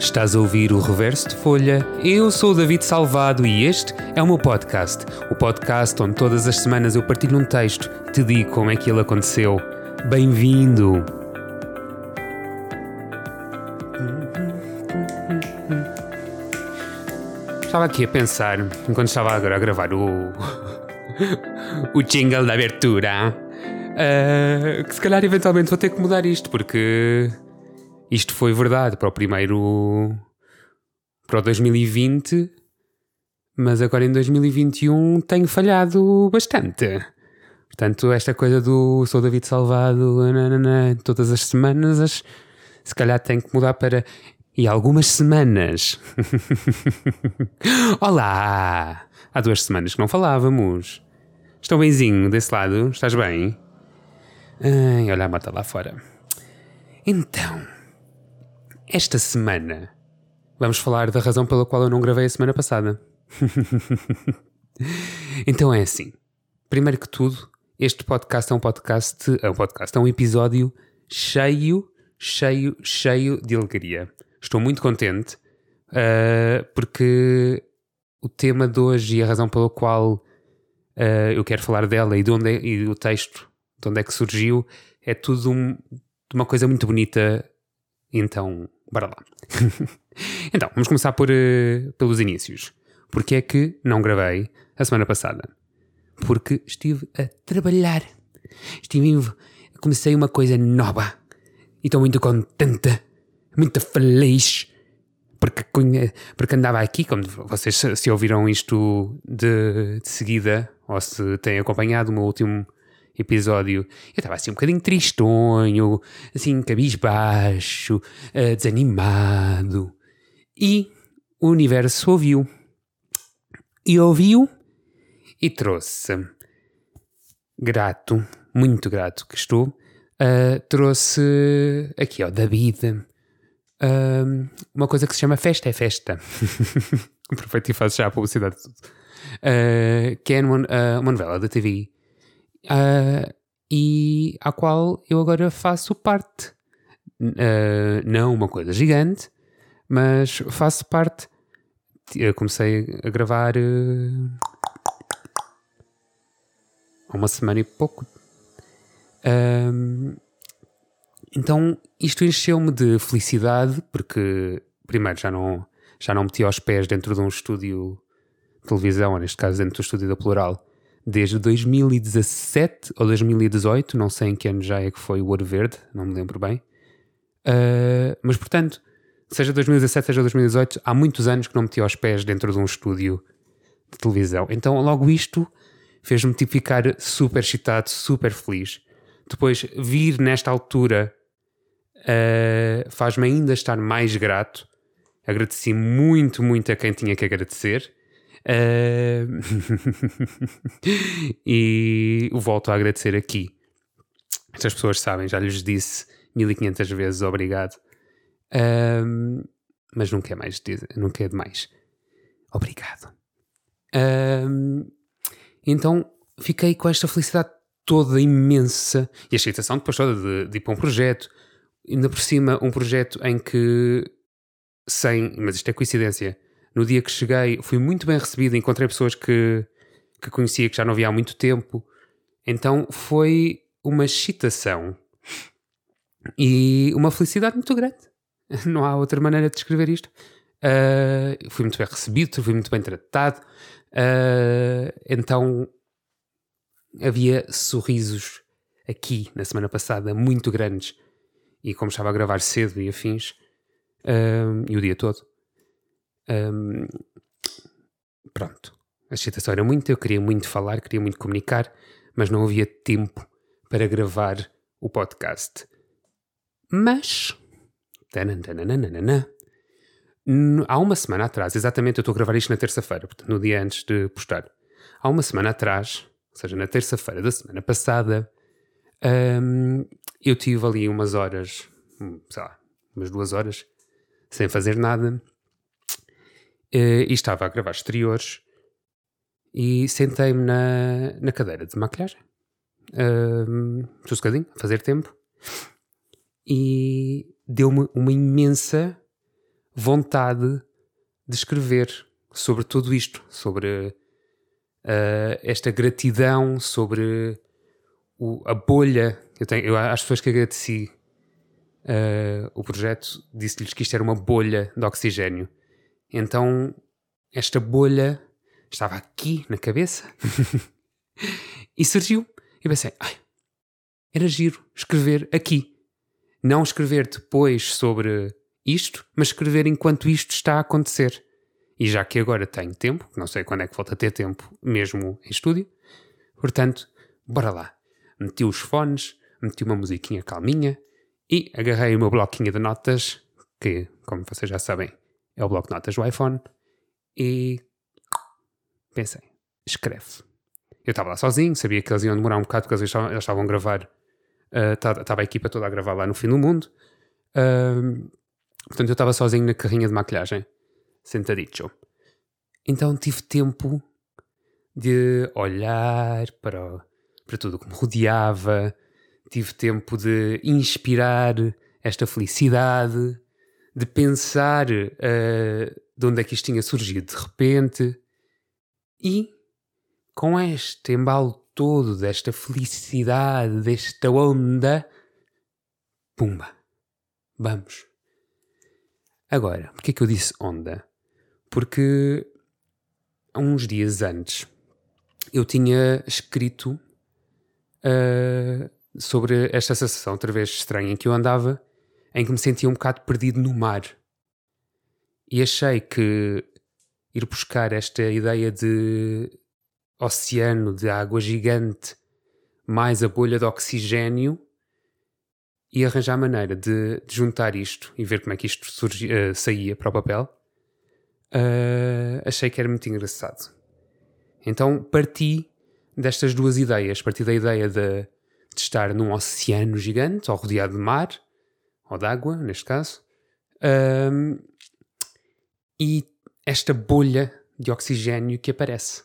Estás a ouvir o Reverso de Folha? Eu sou o David Salvado e este é o meu podcast. O podcast onde todas as semanas eu partilho um texto te digo como é que ele aconteceu. Bem-vindo! Estava aqui a pensar, enquanto estava agora a gravar o. o jingle da abertura, uh, que se calhar eventualmente vou ter que mudar isto, porque isto foi verdade para o primeiro. para o 2020, mas agora em 2021 tenho falhado bastante. Portanto, esta coisa do sou David Salvado nanana, todas as semanas, se calhar tenho que mudar para e algumas semanas. Olá! Há duas semanas que não falávamos. Estou benzinho desse lado? Estás bem? Ai, olha a mata lá fora. Então, esta semana vamos falar da razão pela qual eu não gravei a semana passada. então é assim. Primeiro que tudo, este podcast é um podcast, é um podcast, é um episódio cheio, cheio, cheio de alegria. Estou muito contente uh, porque o tema de hoje e a razão pela qual uh, eu quero falar dela e, de onde é, e o texto de onde é que surgiu é tudo um, uma coisa muito bonita. Então, bora lá. então, vamos começar por, uh, pelos inícios. Porque é que não gravei a semana passada? Porque estive a trabalhar. Estive, comecei uma coisa nova e estou muito contente, muito feliz. Porque, porque andava aqui, como vocês se ouviram isto de, de seguida, ou se têm acompanhado o meu último episódio, eu estava assim um bocadinho tristonho, assim cabisbaixo, uh, desanimado. E o universo ouviu. E ouviu e trouxe. Grato, muito grato que estou. Uh, trouxe aqui, ó, David. Uh, uma coisa que se chama Festa é Festa. Aproveito e faço já a publicidade de tudo. Uh, que é uma, uma novela da TV uh, e à qual eu agora faço parte. Uh, não uma coisa gigante, mas faço parte. Eu comecei a gravar uh, há uma semana e pouco. Então isto encheu-me de felicidade porque primeiro já não já não meti os pés dentro de um estúdio de televisão, ou neste caso dentro do estúdio da Plural, desde 2017 ou 2018, não sei em que ano já é que foi o Ouro Verde, não me lembro bem. Uh, mas portanto, seja 2017, seja 2018, há muitos anos que não meti os pés dentro de um estúdio de televisão. Então, logo isto fez-me tipo ficar super excitado, super feliz. Depois, vir nesta altura uh, faz-me ainda estar mais grato. Agradeci muito, muito a quem tinha que agradecer. Uh... e volto a agradecer aqui. Estas pessoas sabem, já lhes disse 1500 vezes obrigado. Uh... Mas nunca é mais, nunca é demais. Obrigado. Uh... Então fiquei com esta felicidade toda imensa e a excitação depois toda de, de ir para um projeto. Ainda por cima, um projeto em que, sem, mas isto é coincidência, no dia que cheguei, fui muito bem recebido, encontrei pessoas que, que conhecia que já não via há muito tempo. Então foi uma excitação e uma felicidade muito grande. Não há outra maneira de descrever isto. Uh, fui muito bem recebido, fui muito bem tratado. Uh, então havia sorrisos aqui na semana passada muito grandes. E como estava a gravar cedo e afins, uh, e o dia todo, um, pronto. A excitação era muito, eu queria muito falar, queria muito comunicar, mas não havia tempo para gravar o podcast. Mas. há uma semana atrás, exatamente, eu estou a gravar isto na terça-feira, no dia antes de postar. Há uma semana atrás, ou seja, na terça-feira da semana passada, um, eu tive ali umas horas, hum, sei lá, umas duas horas, sem fazer nada, Uh, e estava a gravar exteriores e sentei-me na, na cadeira de maquilhagem, um, sossegadinho, a fazer tempo, e deu-me uma imensa vontade de escrever sobre tudo isto, sobre uh, esta gratidão, sobre o, a bolha. Eu, tenho, eu às pessoas que agradeci uh, o projeto, disse-lhes que isto era uma bolha de oxigênio. Então, esta bolha estava aqui na cabeça e surgiu. E pensei, ai, era giro escrever aqui. Não escrever depois sobre isto, mas escrever enquanto isto está a acontecer. E já que agora tenho tempo, não sei quando é que volto a ter tempo mesmo em estúdio, portanto, bora lá. Meti os fones, meti uma musiquinha calminha e agarrei o meu bloquinho de notas, que, como vocês já sabem, é o bloco de notas do iPhone, e pensei, escreve. Eu estava lá sozinho, sabia que eles iam demorar um bocado porque eles estavam, a gravar, estava uh, a equipa toda a gravar lá no fim do mundo. Uh, portanto, eu estava sozinho na carrinha de maquilhagem, sentadito. Então tive tempo de olhar para, para tudo que me rodeava, tive tempo de inspirar esta felicidade, de pensar uh, de onde é que isto tinha surgido de repente. E com este embalo todo desta felicidade, desta onda, pumba, vamos. Agora, porquê é que eu disse onda? Porque há uns dias antes eu tinha escrito uh, sobre esta sensação outra vez estranha em que eu andava, em que me sentia um bocado perdido no mar. E achei que ir buscar esta ideia de oceano, de água gigante, mais a bolha de oxigênio, e arranjar maneira de, de juntar isto e ver como é que isto surgia, uh, saía para o papel, uh, achei que era muito engraçado. Então parti destas duas ideias. Parti da ideia de, de estar num oceano gigante, ou rodeado de mar, ou de água, neste caso, um, e esta bolha de oxigênio que aparece.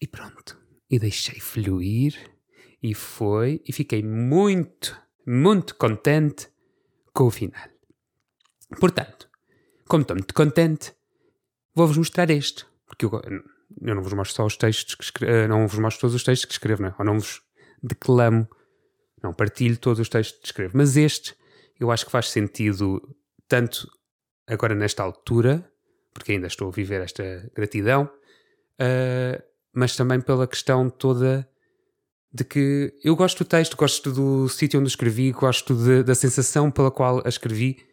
E pronto. E deixei fluir, e foi, e fiquei muito, muito contente com o final. Portanto, como estou muito contente, vou-vos mostrar este. Porque eu, eu não vos mostro só os textos que escrevo, eh, não vos mostro todos os textos que escrevo, não é? ou não vos declamo, não partilho todos os textos que escrevo. Mas este eu acho que faz sentido tanto agora nesta altura, porque ainda estou a viver esta gratidão, uh, mas também pela questão toda de que eu gosto do texto, gosto do sítio onde escrevi, gosto de, da sensação pela qual a escrevi.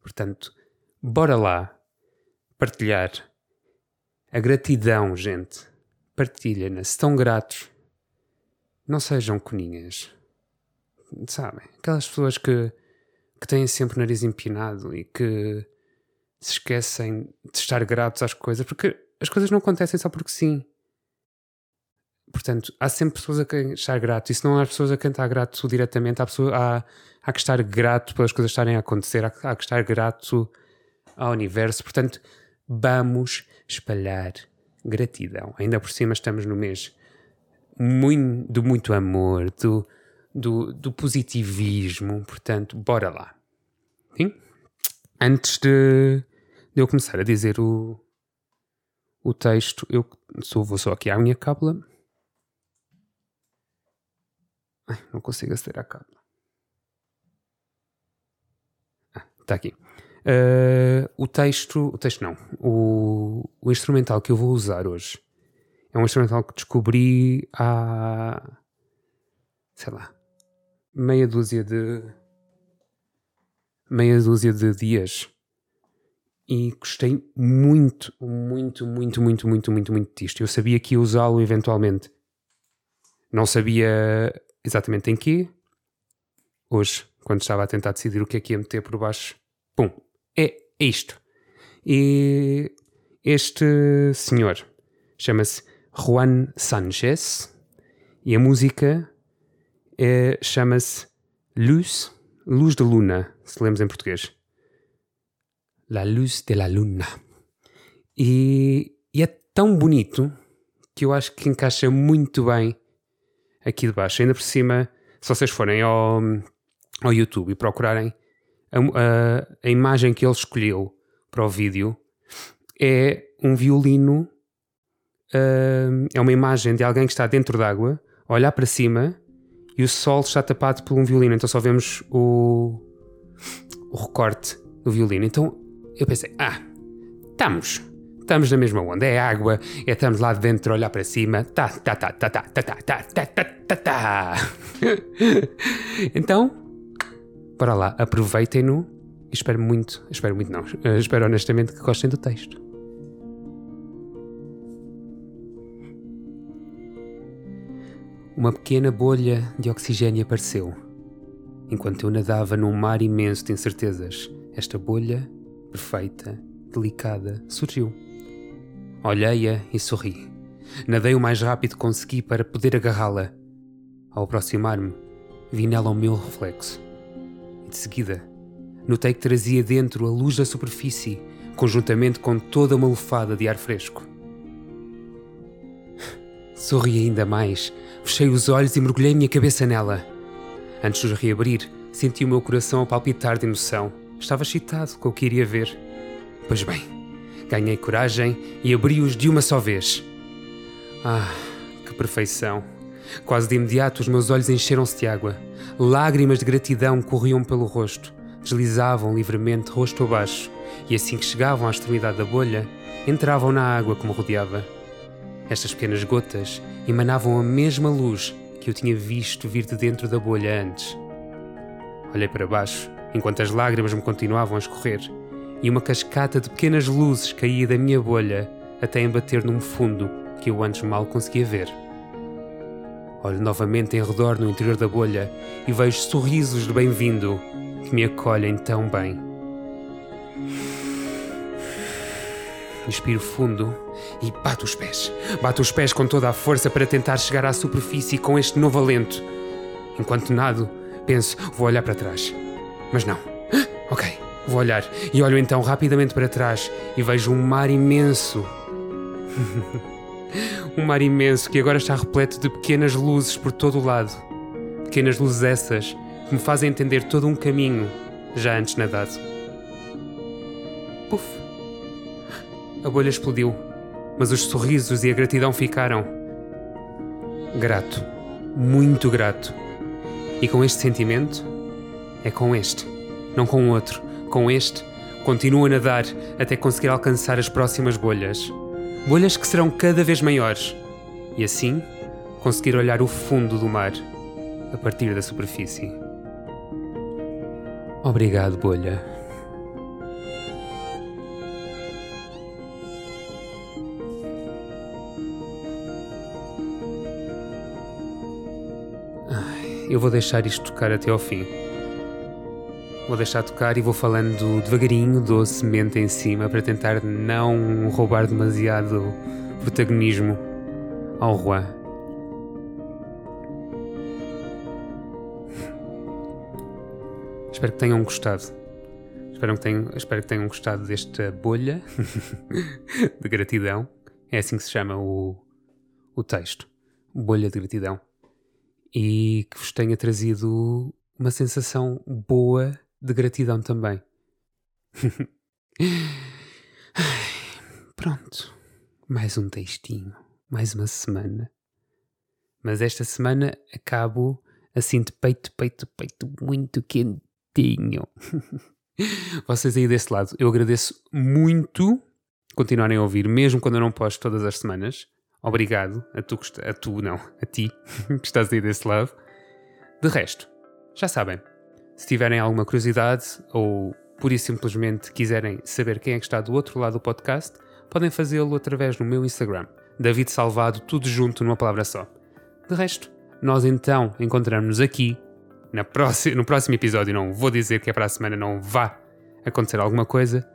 Portanto, bora lá partilhar a gratidão, gente. Partilha-na. Se estão gratos, não sejam coninhas. Sabem? Aquelas pessoas que, que têm sempre o nariz empinado e que se esquecem de estar gratos às coisas, porque as coisas não acontecem só porque sim. Portanto, há sempre pessoas a quem estar grato, e se não há pessoas a quem estar grato diretamente, há, pessoa, há, há que estar grato pelas coisas estarem a acontecer, há, há que estar grato ao universo. Portanto, vamos espalhar gratidão. Ainda por cima estamos no mês muito, do muito amor, do, do, do positivismo, portanto, bora lá. Sim? Antes de de eu começar a dizer o, o texto, eu sou, vou só aqui à minha cábula. Não consigo aceder à cábula. Ah, está aqui. Uh, o texto, o texto não, o, o instrumental que eu vou usar hoje é um instrumental que descobri há, sei lá, meia dúzia de meia dúzia de dias e gostei muito, muito, muito, muito, muito, muito, muito disto. Eu sabia que ia usá-lo eventualmente. Não sabia exatamente em quê. Hoje, quando estava a tentar decidir o que é que ia meter por baixo, pum, é, isto. E este senhor chama-se Juan Sanchez e a música é, chama-se Luz, Luz de Luna, se lemos em português. La Luz de la Luna. E, e é tão bonito que eu acho que encaixa muito bem aqui debaixo. Ainda por cima, se vocês forem ao, ao YouTube e procurarem a, a, a imagem que ele escolheu para o vídeo, é um violino. Uh, é uma imagem de alguém que está dentro d'água, olhar para cima e o sol está tapado por um violino, então só vemos o, o recorte do violino. Então eu pensei, ah, estamos, estamos na mesma onda, é água, é estamos lá dentro olhar para cima, tá, tá, tá, tá, tá, tá, tá, tá, tá, tá, tá, tá. então, para lá, aproveitem-no e espero muito, espero muito não, espero honestamente que gostem do texto. Uma pequena bolha de oxigênio apareceu. Enquanto eu nadava num mar imenso de incertezas, esta bolha, perfeita, delicada, surgiu. Olhei-a e sorri. Nadei o mais rápido que consegui para poder agarrá-la. Ao aproximar-me, vi nela o meu reflexo. De seguida, notei que trazia dentro a luz da superfície, conjuntamente com toda uma lufada de ar fresco. Sorri ainda mais Fechei os olhos e mergulhei minha cabeça nela. Antes de os reabrir, senti o meu coração a palpitar de emoção. Estava excitado com o que iria ver. Pois bem, ganhei coragem e abri-os de uma só vez. Ah, que perfeição! Quase de imediato os meus olhos encheram-se de água. Lágrimas de gratidão corriam pelo rosto, deslizavam livremente rosto abaixo, e assim que chegavam à extremidade da bolha, entravam na água que me rodeava. Estas pequenas gotas emanavam a mesma luz que eu tinha visto vir de dentro da bolha antes. Olhei para baixo, enquanto as lágrimas me continuavam a escorrer, e uma cascata de pequenas luzes caía da minha bolha até embater num fundo que eu antes mal conseguia ver. Olho novamente em redor no interior da bolha e vejo sorrisos de bem-vindo que me acolhem tão bem. Inspiro fundo e bato os pés. Bato os pés com toda a força para tentar chegar à superfície com este novo alento. Enquanto nado, penso, vou olhar para trás. Mas não. Ok, vou olhar. E olho então rapidamente para trás e vejo um mar imenso. um mar imenso que agora está repleto de pequenas luzes por todo o lado. Pequenas luzes essas que me fazem entender todo um caminho já antes nadado. Puf! A bolha explodiu mas os sorrisos e a gratidão ficaram. Grato, muito grato. E com este sentimento, é com este, não com outro. Com este, continuo a nadar até conseguir alcançar as próximas bolhas. Bolhas que serão cada vez maiores. E assim, conseguir olhar o fundo do mar a partir da superfície. Obrigado, bolha. eu vou deixar isto tocar até ao fim. Vou deixar tocar e vou falando devagarinho, docemente em cima, para tentar não roubar demasiado protagonismo ao Juan. Espero que tenham gostado. Espero que tenham, espero que tenham gostado desta bolha de gratidão. É assim que se chama o, o texto. Bolha de gratidão e que vos tenha trazido uma sensação boa de gratidão também. Pronto, mais um textinho, mais uma semana. Mas esta semana acabo assim de peito, peito, peito muito quentinho. Vocês aí desse lado, eu agradeço muito continuarem a ouvir, mesmo quando eu não posto todas as semanas. Obrigado a tu, a tu não, a ti que estás aí desse lado. De resto, já sabem, se tiverem alguma curiosidade ou por isso simplesmente quiserem saber quem é que está do outro lado do podcast, podem fazê-lo através do meu Instagram, David Salvado, tudo junto numa palavra só. De resto, nós então encontramos-nos aqui na próxima, no próximo episódio. Não vou dizer que é para a semana, não vá acontecer alguma coisa.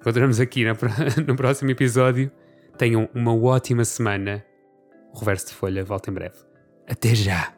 Encontramos aqui na, no próximo episódio Tenham uma ótima semana. O reverso de folha volta em breve. Até já!